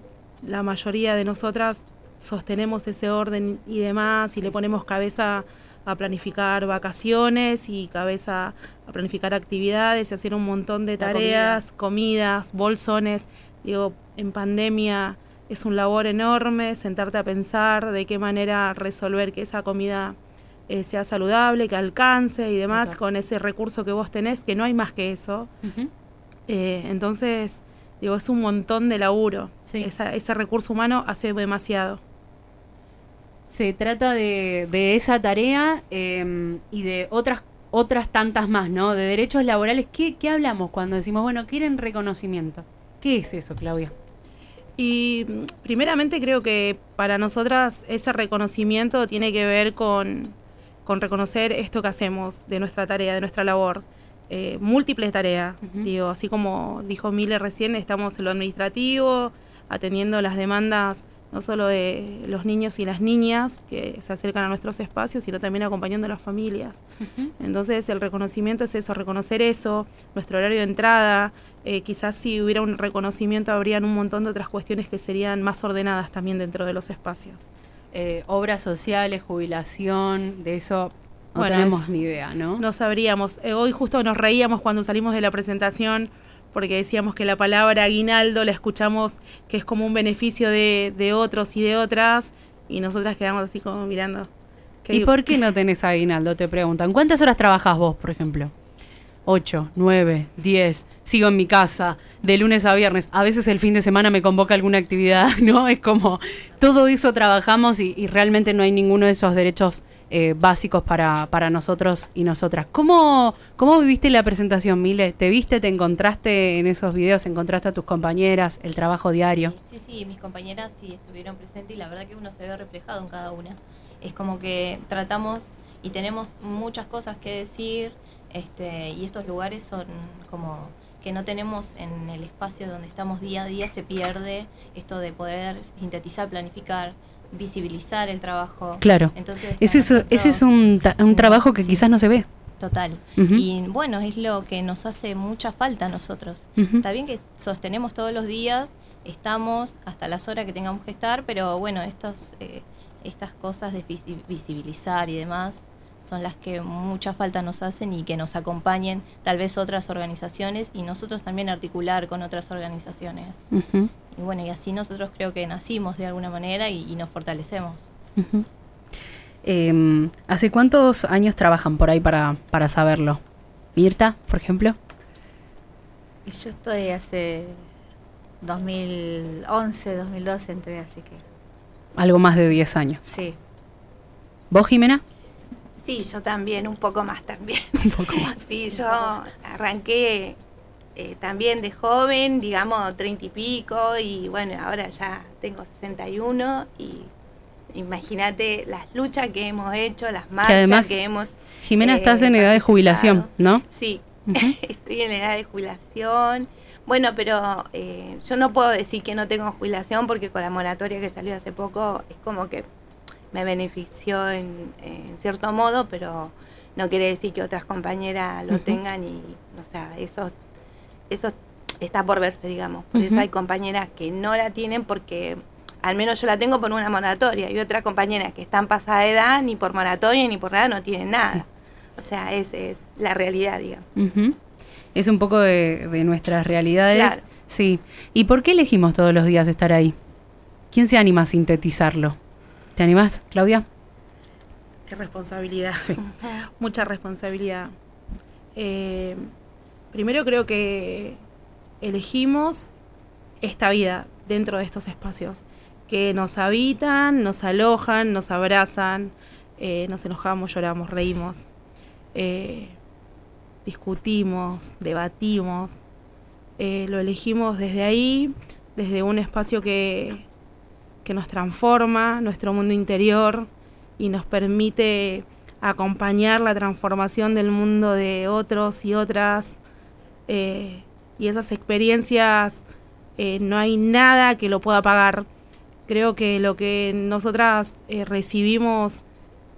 la mayoría de nosotras sostenemos ese orden y demás y le ponemos cabeza a planificar vacaciones y cabeza a planificar actividades y hacer un montón de tareas, comidas, bolsones. Digo, en pandemia es un labor enorme sentarte a pensar de qué manera resolver que esa comida eh, sea saludable, que alcance y demás con ese recurso que vos tenés, que no hay más que eso. Eh, entonces, digo, es un montón de laburo. Esa- ese recurso humano hace demasiado. Se trata de, de esa tarea eh, y de otras otras tantas más, ¿no? De derechos laborales. ¿Qué, qué hablamos cuando decimos, bueno, quieren reconocimiento? ¿Qué es eso, Claudia? Y primeramente creo que para nosotras ese reconocimiento tiene que ver con, con reconocer esto que hacemos de nuestra tarea, de nuestra labor. Eh, múltiples tareas, digo, así como dijo Miller recién, estamos en lo administrativo, atendiendo las demandas no solo de los niños y las niñas que se acercan a nuestros espacios, sino también acompañando a las familias. Entonces el reconocimiento es eso, reconocer eso, nuestro horario de entrada, eh, quizás si hubiera un reconocimiento habrían un montón de otras cuestiones que serían más ordenadas también dentro de los espacios. Eh, obras sociales, jubilación, de eso no Bueno, tenemos es- ni idea, ¿no? No sabríamos. Eh, hoy justo nos reíamos cuando salimos de la presentación porque decíamos que la palabra aguinaldo la escuchamos que es como un beneficio de, de otros y de otras y nosotras quedamos así como mirando. ¿Qué ¿Y digo? por qué no tenés aguinaldo? Te preguntan. ¿Cuántas horas trabajas vos, por ejemplo? Ocho, nueve, diez. Sigo en mi casa de lunes a viernes. A veces el fin de semana me convoca alguna actividad, ¿no? Es como todo eso trabajamos y, y realmente no hay ninguno de esos derechos eh, básicos para, para nosotros y nosotras. ¿Cómo, ¿Cómo viviste la presentación, Mile? ¿Te viste, te encontraste en esos videos, encontraste a tus compañeras, el trabajo diario? Sí, sí, mis compañeras sí estuvieron presentes y la verdad que uno se ve reflejado en cada una. Es como que tratamos y tenemos muchas cosas que decir este, y estos lugares son como que no tenemos en el espacio donde estamos día a día, se pierde esto de poder sintetizar, planificar, visibilizar el trabajo. Claro. Entonces, ese, es, ese es un, un trabajo que quizás no se ve. Total. Y bueno, es lo que nos hace mucha falta a nosotros. Está bien que sostenemos todos los días estamos hasta las horas que tengamos que estar, pero bueno, estos, eh, estas cosas de visi- visibilizar y demás son las que mucha falta nos hacen y que nos acompañen tal vez otras organizaciones y nosotros también articular con otras organizaciones. Y bueno, y así nosotros creo que nacimos de alguna manera y, y nos fortalecemos. Em, ¿Hace cuántos años trabajan por ahí para, para saberlo? Mirta, por ejemplo. Yo estoy hace 2011, 2012 entré, así que Algo más de 10 años. sí. ¿Vos, Jimena? Sí, yo también, un poco más también. Un poco más. Sí, yo arranqué eh, también de joven, digamos, treinta y pico, y bueno, ahora ya tengo 61 y imagínate las luchas que hemos hecho, las marchas además, que hemos... Jimena, eh, estás en edad de jubilación, ¿no? Sí, estoy en edad de jubilación. Bueno, pero eh, yo no puedo decir que no tengo jubilación porque con la moratoria que salió hace poco es como que me benefició en, en cierto modo, pero no quiere decir que otras compañeras lo tengan y, o sea, eso, eso está por verse, digamos. Por eso hay compañeras que no la tienen porque al menos yo la tengo por una moratoria y otras compañeras que están pasada de edad ni por moratoria ni por nada no tienen nada. O sea, es, es la realidad, digamos. Es un poco de, de nuestras realidades. Claro. Sí. ¿Y por qué elegimos todos los días estar ahí? ¿Quién se anima a sintetizarlo? ¿Te animás, Claudia? Qué responsabilidad. Mucha responsabilidad. Eh, primero creo que elegimos esta vida dentro de estos espacios que nos habitan, nos alojan, nos abrazan, eh, nos enojamos, lloramos, reímos, eh, discutimos, debatimos. Lo elegimos desde ahí, desde un espacio que, que nos transforma, nuestro mundo interior, y nos permite acompañar la transformación del mundo de otros y otras. eh, y esas experiencias eh, no hay nada que lo pueda pagar. Creo que lo que nosotras eh, recibimos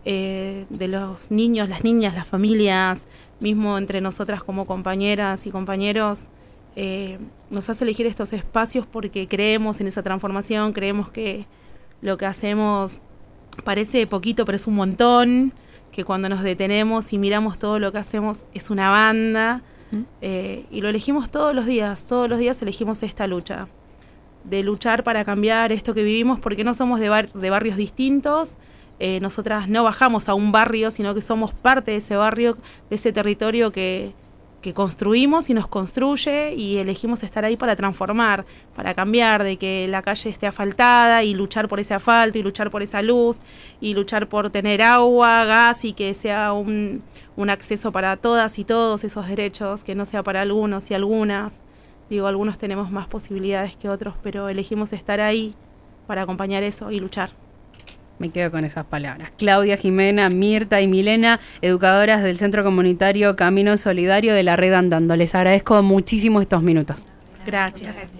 de los niños, las niñas, las familias, mismo entre nosotras como compañeras y compañeros, eh, nos hace elegir estos espacios porque creemos en esa transformación, creemos que lo que hacemos parece poquito, pero es un montón, que cuando nos detenemos y miramos todo lo que hacemos es una banda, eh, y lo elegimos todos los días, todos los días elegimos esta lucha, de luchar para cambiar esto que vivimos, porque no somos de, bar- de barrios distintos, eh, nosotras no bajamos a un barrio, sino que somos parte de ese barrio, de ese territorio que, que construimos y nos construye y elegimos estar ahí para transformar, para cambiar, de que la calle esté asfaltada y luchar por ese asfalto y luchar por esa luz y luchar por tener agua, gas y que sea un, un acceso para todas y todos esos derechos, que no sea para algunos y algunas. Digo, algunos tenemos más posibilidades que otros, pero elegimos estar ahí para acompañar eso y luchar. Me quedo con esas palabras. Claudia, Jimena, Mirta y Milena, educadoras del Centro Comunitario Camino Solidario de la Red Andando. Les agradezco muchísimo estos minutos. Gracias.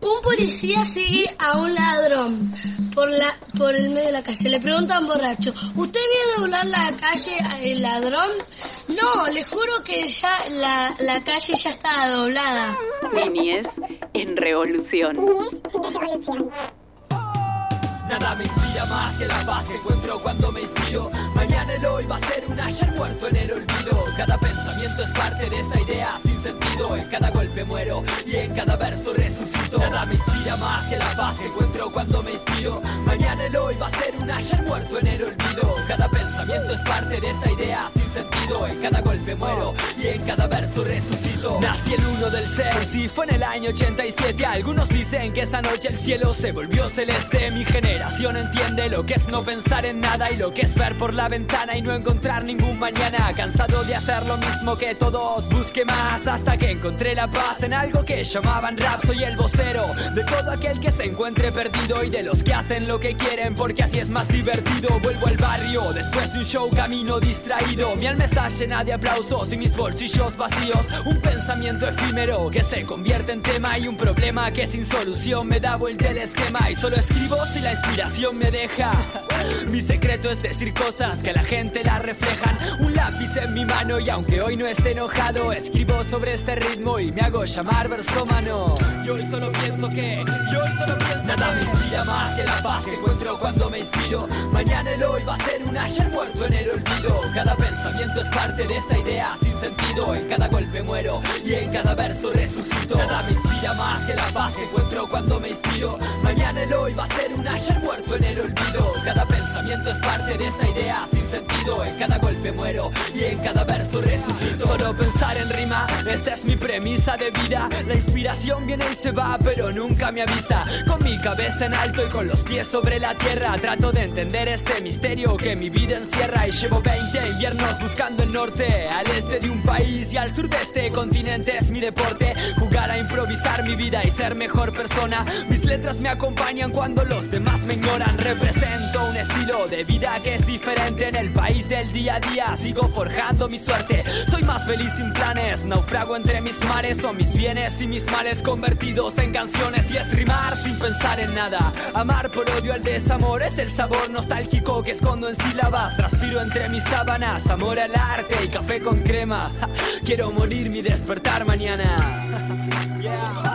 Un policía sigue a un ladrón por la por el medio de la calle. Le preguntan borracho, ¿usted vio doblar la calle al ladrón? No, le juro que ya la, la calle ya estaba doblada. Niñez en revolución. Nada me inspira más que la paz que encuentro cuando me inspiro. Mañana el hoy va a ser un ayer muerto en el olvido. Cada pensamiento es parte de esta idea sin sentido. En cada golpe muero y en cada verso resucito. Nada me inspira más que la paz que encuentro cuando me inspiro. Mañana el hoy va a ser un ayer muerto en el olvido. Cada pensamiento es parte de esta idea sin sentido. En cada golpe muero y en cada verso resucito. Nací el 1 del 6 y fue en el año 87. Algunos dicen que esa noche el cielo se volvió celeste. Mi generación entiende lo que es no pensar en nada y lo que es ver por la ventana y no encontrar ningún mañana. Cansado de hacer lo mismo que todos, busqué más hasta que encontré la paz en algo que llamaban rap. Soy el vocero de todo aquel que se encuentre perdido y de los que hacen lo que quieren porque así es más divertido. Vuelvo al barrio después de un show camino distraído. Mi alma está llena de aplausos y mis bolsillos vacíos. Un pensamiento efímero que se convierte en tema y un problema que sin solución me da vuelta el esquema y solo escribo si la inspiración inspiración me deja. Mi secreto es decir cosas que la gente la reflejan. Un lápiz en mi mano y aunque hoy no esté enojado, escribo sobre este ritmo y me hago llamar versómano. Y hoy solo pienso que, y hoy solo pienso Nada me inspira más que la paz que encuentro cuando me inspiro. Mañana el hoy va a ser un ayer muerto en el olvido. Cada pensamiento es parte de esta idea sin sentido. En cada golpe muero y en cada verso resucito. Nada me inspira más que la paz que encuentro cuando me inspiro. Mañana el hoy va a ser un ayer muerto en el olvido. Cada pensamiento es parte de esta idea sin sentido. En cada golpe muero y en cada verso resucito. Solo pensar en rima, esa es mi premisa de vida. La inspiración viene y se va, pero nunca me avisa. Con mi cabeza en alto y con los pies sobre la tierra, trato de entender este misterio que mi vida encierra. Y llevo 20 inviernos buscando el norte, al este de un país y al sur de este continente es mi deporte. Jugar a improvisar mi vida y ser mejor persona. Mis letras me acompañan cuando los demás me ignoran. Represento un estilo de vida que es diferente en el país del día a día. Sigo forjando mi suerte. Soy más feliz sin planes. Naufrago entre mis mares. Son mis bienes y mis males convertidos en canciones. Y es rimar sin pensar en nada. Amar por odio al desamor es el sabor nostálgico que escondo en sílabas. Transpiro entre mis sábanas. Amor al arte y café con crema. Quiero morir mi despertar mañana.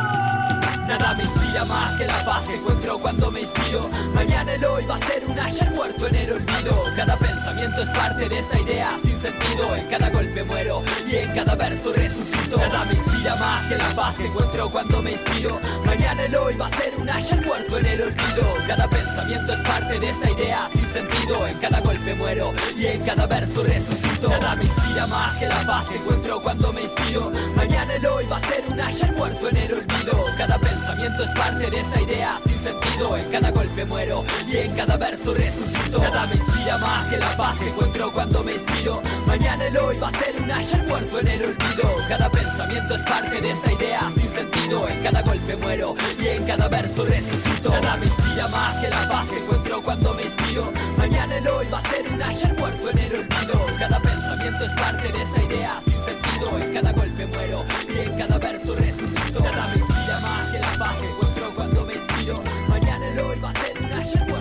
Nada me inspira más que la paz que encuentro cuando me inspiro. Mañana el hoy va a ser un ayer muerto en el olvido. Cada pensamiento es parte de esta idea sin sentido. En cada golpe muero y en cada verso resucito. Nada me inspira más que la paz que encuentro cuando me inspiro. Mañana el hoy va a ser un ayer muerto en el olvido. Cada pensamiento es parte de esta idea sin sentido. En cada golpe muero y en cada verso resucito. Nada me inspira más que la paz que encuentro cuando me inspiro. Mañana el hoy va a ser un ayer muerto en el olvido. Cada pensamiento es parte de esta idea sin sentido. En cada golpe muero y en cada verso resucito. Nada me inspira más que la paz que encuentro cuando me inspiro. Mañana el hoy va a ser un ayer muerto en el olvido. Cada pensamiento es parte de esta idea sin sentido. En cada golpe muero y en cada verso resucito. Nada me inspira más que la paz que encuentro cuando me inspiro. Mañana el hoy va a ser un ayer muerto en el olvido. Cada pensamiento es parte de esta idea En cada golpe muero y en cada verso resucito. Nada me inspira más que la paz que encuentro cuando me inspiro. Mañana hoy va a ser un ayer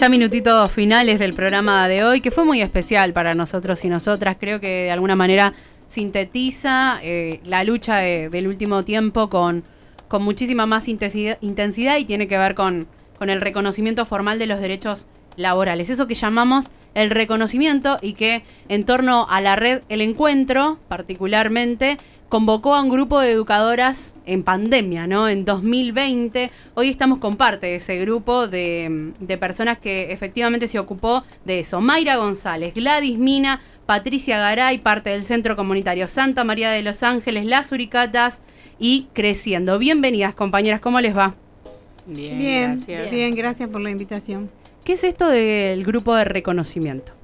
Ya minutitos finales del programa de hoy, que fue muy especial para nosotros y nosotras. Creo que de alguna manera sintetiza eh, la lucha de- del último tiempo con, con muchísima más intensidad, intensidad y tiene que ver con, con el reconocimiento formal de los derechos laborales. Eso que llamamos el reconocimiento y que en torno a la red El Encuentro, particularmente, convocó a un grupo de educadoras en pandemia, ¿no? En 2020. Hoy estamos con parte de ese grupo de, de personas que efectivamente se ocupó de eso. Mayra González, Gladys Mina, Patricia Garay, parte del Centro Comunitario Santa María de los Ángeles, Las Uricatas y Creciendo. Bienvenidas, compañeras, ¿cómo les va? Bien, bien, gracias. por la invitación. ¿Qué es esto del grupo de reconocimiento?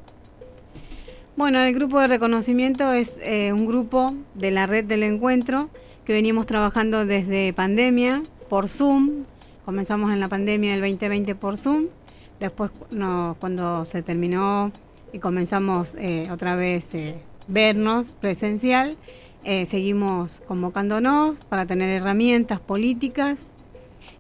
Bueno, el grupo de reconocimiento es eh, un grupo de la red del encuentro que venimos trabajando desde pandemia por Zoom. Comenzamos en la pandemia del 2020 por Zoom. Después, cuando se terminó y comenzamos eh, otra vez eh, vernos presencial, seguimos convocándonos para tener herramientas políticas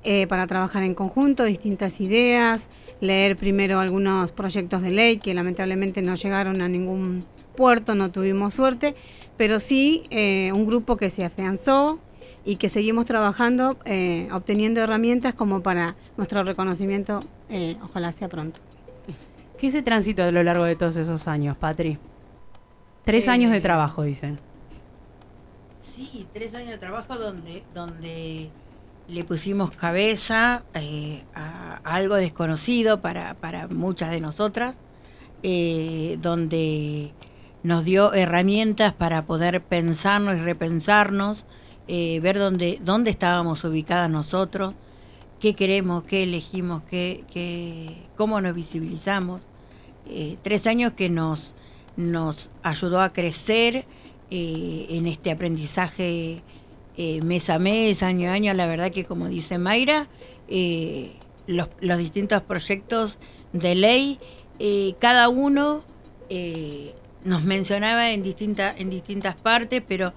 eh, para trabajar en conjunto, distintas ideas, leer primero algunos proyectos de ley que lamentablemente no llegaron a ningún puerto, no tuvimos suerte, pero sí eh, un grupo que se afianzó y que seguimos trabajando, eh, obteniendo herramientas como para nuestro reconocimiento, eh, ojalá sea pronto. ¿Qué se transito a lo largo de todos esos años, Patri? Tres Eh, años de trabajo, dicen. Sí, tres años de trabajo donde, donde le pusimos cabeza eh, a, algo desconocido para, para muchas de nosotras, eh, donde nos dio herramientas para poder pensarnos y repensarnos, eh, ver dónde, dónde estábamos ubicadas nosotros, qué queremos, qué elegimos, qué, qué- cómo nos visibilizamos. Tres años que nos, nos ayudó a crecer en este aprendizaje eh, mes a mes, año a año. La verdad que como dice Mayra, eh, los, los distintos proyectos de ley, eh, cada uno eh, nos mencionaba en, en distintas partes, pero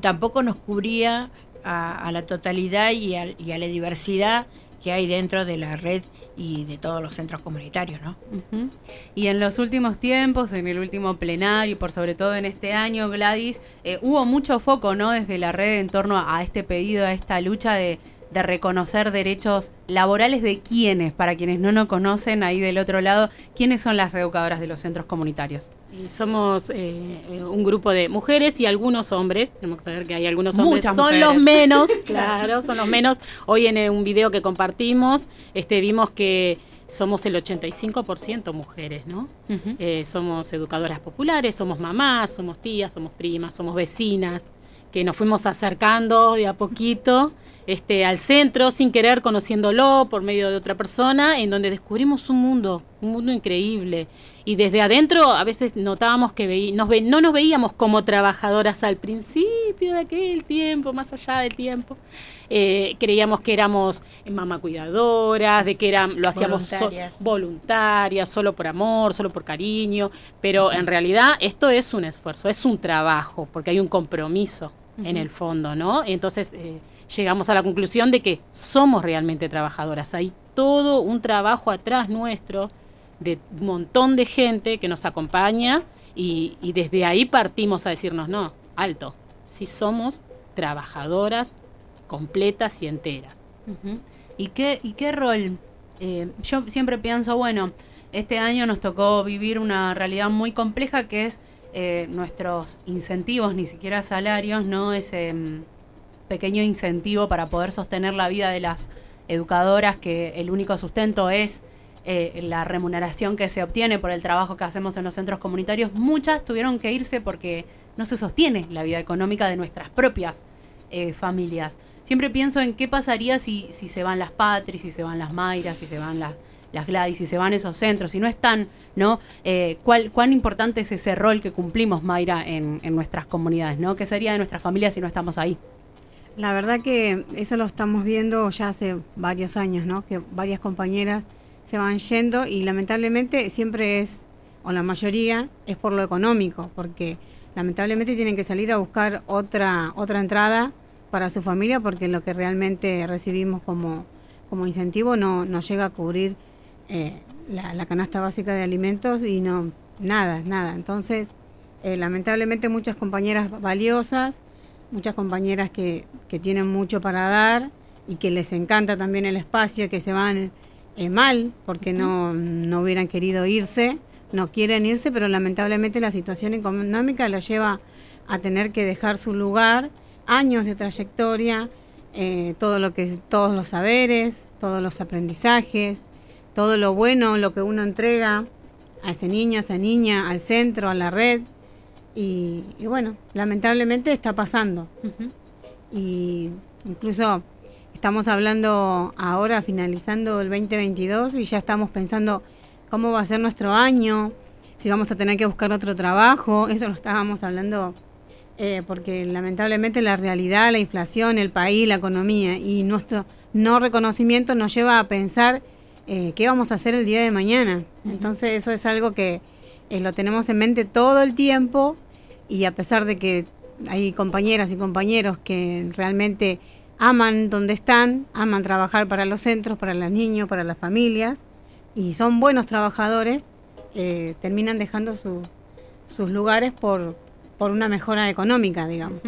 tampoco nos cubría a, la totalidad y a la diversidad que hay dentro de la red y de todos los centros comunitarios, ¿no? Y en los últimos tiempos, en el último plenario, y por sobre todo en este año, Gladys, eh, hubo mucho foco, ¿no? Desde la red en torno a este pedido, a esta lucha de, de reconocer derechos laborales de quiénes, para quienes no nos conocen ahí del otro lado, quiénes son las educadoras de los centros comunitarios. Y somos eh, eh, un grupo de mujeres y algunos hombres. Tenemos que saber que hay algunos hombres. Muchas son mujeres. los menos, claro, son los menos. Hoy en eh, un video que compartimos, este, vimos que somos el 85% mujeres, ¿no? Eh, somos educadoras populares, somos mamás, somos tías, somos primas, somos vecinas, que nos fuimos acercando de a poquito este, al centro sin querer, conociéndolo por medio de otra persona, en donde descubrimos un mundo, un mundo increíble. Y desde adentro a veces notábamos que veí- nos ve- no nos veíamos como trabajadoras al principio de aquel tiempo, más allá del tiempo. Eh, creíamos que éramos mamá cuidadoras, de que eran, lo hacíamos so- Voluntarias. voluntarias, solo por amor, solo por cariño, pero en realidad esto es un esfuerzo, es un trabajo, porque hay un compromiso en el fondo, ¿no? Entonces eh, llegamos a la conclusión de que somos realmente trabajadoras, hay todo un trabajo atrás nuestro de un montón de gente que nos acompaña y, desde ahí partimos a decirnos, no, alto, si somos trabajadoras completas y enteras. ¿Y qué, y qué rol? Eh, yo siempre pienso, bueno, este año nos tocó vivir una realidad muy compleja que es eh, nuestros incentivos, ni siquiera salarios, ¿no? Ese mm, pequeño incentivo para poder sostener la vida de las educadoras, que el único sustento es eh, la remuneración que se obtiene por el trabajo que hacemos en los centros comunitarios. Muchas tuvieron que irse porque no se sostiene la vida económica de nuestras propias eh, familias. Siempre pienso en qué pasaría si, si se van las Patris, si se van las Mayras, si se van las, las Gladys, si se van esos centros, si no están, ¿no? Eh, ¿cuál, ¿Cuán importante es ese rol que cumplimos, Mayra, en, en nuestras comunidades, ¿no? ¿Qué sería de nuestras familias si no estamos ahí? La verdad que eso lo estamos viendo ya hace varios años, ¿no? Que varias compañeras se van yendo y lamentablemente siempre es, o la mayoría, es por lo económico, porque lamentablemente tienen que salir a buscar otra, otra entrada para su familia porque lo que realmente recibimos como, como incentivo no, no llega a cubrir eh, la, canasta básica de alimentos y no, nada, nada. Entonces, eh, lamentablemente muchas compañeras valiosas, muchas compañeras que, que tienen mucho para dar y que les encanta también el espacio, que se van eh, mal porque no, no hubieran querido irse, no quieren irse, pero lamentablemente la situación económica los lleva a tener que dejar su lugar, años de trayectoria, eh, todo lo que todos los saberes, todos los aprendizajes, todo lo bueno, lo que uno entrega a ese niño, a esa niña, al centro, a la red. Y, y bueno, lamentablemente está pasando. Y incluso estamos hablando ahora, finalizando el 2022, y ya estamos pensando cómo va a ser nuestro año, si vamos a tener que buscar otro trabajo. Eso lo estábamos hablando eh, porque lamentablemente la realidad, la inflación, el país, la economía y nuestro no reconocimiento nos lleva a pensar eh, qué vamos a hacer el día de mañana. Entonces eso es algo que eh, lo tenemos en mente todo el tiempo y a pesar de que hay compañeras y compañeros que realmente aman donde están, aman trabajar para los centros, para los niños, para las familias y son buenos trabajadores, eh, terminan dejando su- sus lugares por, por una mejora económica, digamos.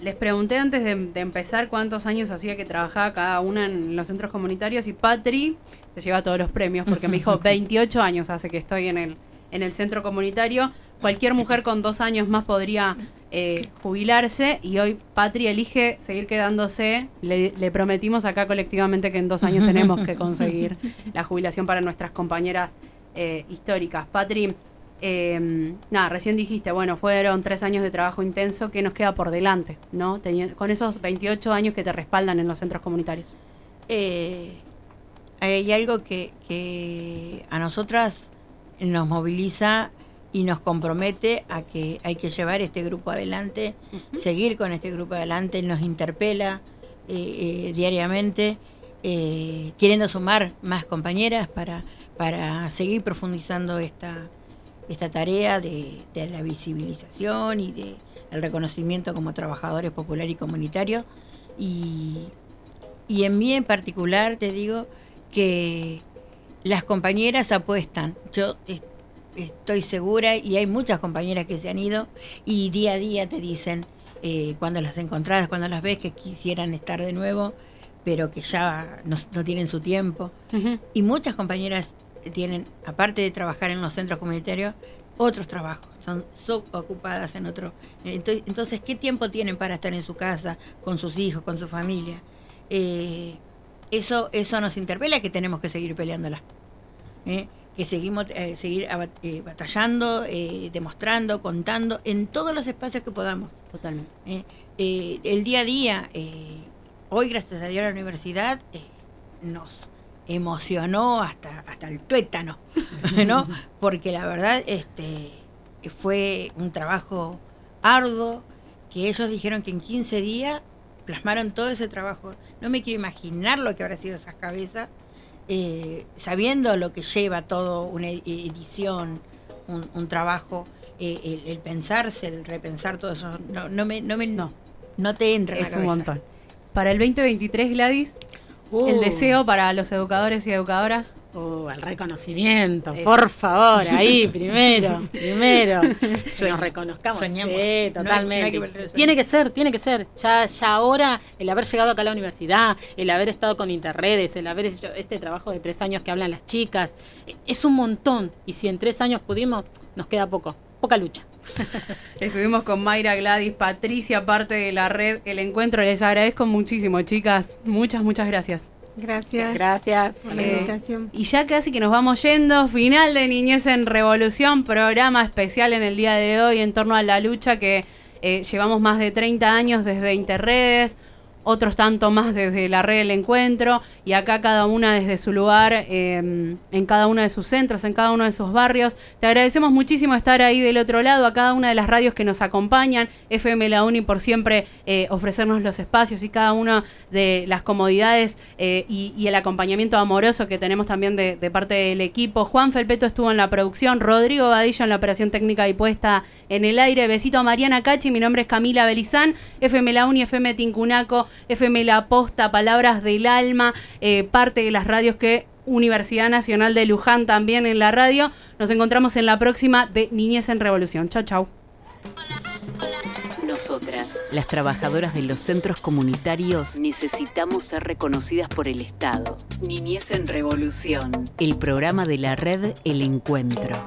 Les pregunté antes de, de empezar cuántos años hacía que trabajaba cada una en los centros comunitarios y Patri se lleva todos los premios porque me dijo 28 años hace que estoy en el, en el centro comunitario. Cualquier mujer con dos años más podría eh, jubilarse y hoy Patri elige seguir quedándose. Le, le prometimos acá colectivamente que en dos años tenemos que conseguir la jubilación para nuestras compañeras eh, históricas. Patri, eh, nada, recién dijiste, bueno, fueron tres años de trabajo intenso, ¿qué nos queda por delante? ¿no? Teni- con esos 28 años que te respaldan en los centros comunitarios. Eh, hay algo que, que a nosotras nos moviliza y nos compromete a que hay que llevar este grupo adelante, seguir con este grupo adelante, nos interpela eh, eh, diariamente, eh, queriendo sumar más compañeras para, para seguir profundizando esta, esta tarea de, de la visibilización y de el reconocimiento como trabajadores populares y comunitarios. Y, y en mí en particular te digo que las compañeras apuestan. Yo estoy segura y hay muchas compañeras que se han ido y día a día te dicen eh, cuando las encontrás, cuando las ves que quisieran estar de nuevo, pero que ya no, no tienen su tiempo. Y muchas compañeras tienen, aparte de trabajar en los centros comunitarios, otros trabajos, son subocupadas en otro. Entonces, entonces, ¿qué tiempo tienen para estar en su casa, con sus hijos, con su familia? Eh, eso, eso nos interpela que tenemos que seguir peleándola. ¿eh? Que seguimos eh, seguir eh, batallando, eh, demostrando, contando en todos los espacios que podamos. Totalmente. ¿eh? Eh, el día a día, hoy gracias a Dios la universidad nos emocionó hasta, hasta el tuétano, ¿no? Porque la verdad este, fue un trabajo arduo que ellos dijeron que en 15 días plasmaron todo ese trabajo. No me quiero imaginar lo que habrá sido esas cabezas, eh, sabiendo lo que lleva todo una e- edición, un, un trabajo, eh, el, el pensarse, el repensar todo eso, no, no me, no me, no. te entra en la Es un montón. Para el 2023, Gladys, el Uh. deseo para los educadores y educadoras. Uh, el reconocimiento, Es- por favor, ahí, primero, primero. Que nos reconozcamos. Soñemos. Sí, No hay- totalmente. no hay que perder el tiene que ser, tiene que ser. Ya, ya ahora, el haber llegado acá a la universidad, el haber estado con Interredes, el haber hecho este trabajo de tres años que hablan las chicas, eh, es un montón. Y si en tres años pudimos, nos queda poco, poca lucha. Estuvimos con Mayra Gladys, Patricia, parte de la red El Encuentro. Les agradezco muchísimo, chicas. Muchas, muchas gracias. Gracias. Gracias. por la Eh, invitación. Y ya casi que nos vamos yendo, final de Niñez en Revolución, programa especial en el día de hoy en torno a la lucha que eh, llevamos más de 30 años desde Interredes, otros tanto más desde la red del encuentro y acá cada una desde su lugar, eh, en cada uno de sus centros, en cada uno de sus barrios. Te agradecemos muchísimo estar ahí del otro lado, a cada una de las radios que nos acompañan, FM La Uni por siempre eh, ofrecernos los espacios y cada una de las comodidades eh, y, el acompañamiento amoroso que tenemos también de, de parte del equipo. Juan Felpeto estuvo en la producción, Rodrigo Vadillo en la operación técnica y puesta en el aire. Besito a Mariana Cachi, mi nombre es Camila Belizán, FM La Uni, FM Tincunaco, FM La Posta, Palabras del Alma, eh, parte de las radios que Universidad Nacional de Luján también en la radio. Nos encontramos en la próxima de Niñez en Revolución. Chau, chau. Nosotras, las trabajadoras de los centros comunitarios, necesitamos ser reconocidas por el Estado. Niñez en Revolución, el programa de la red El Encuentro.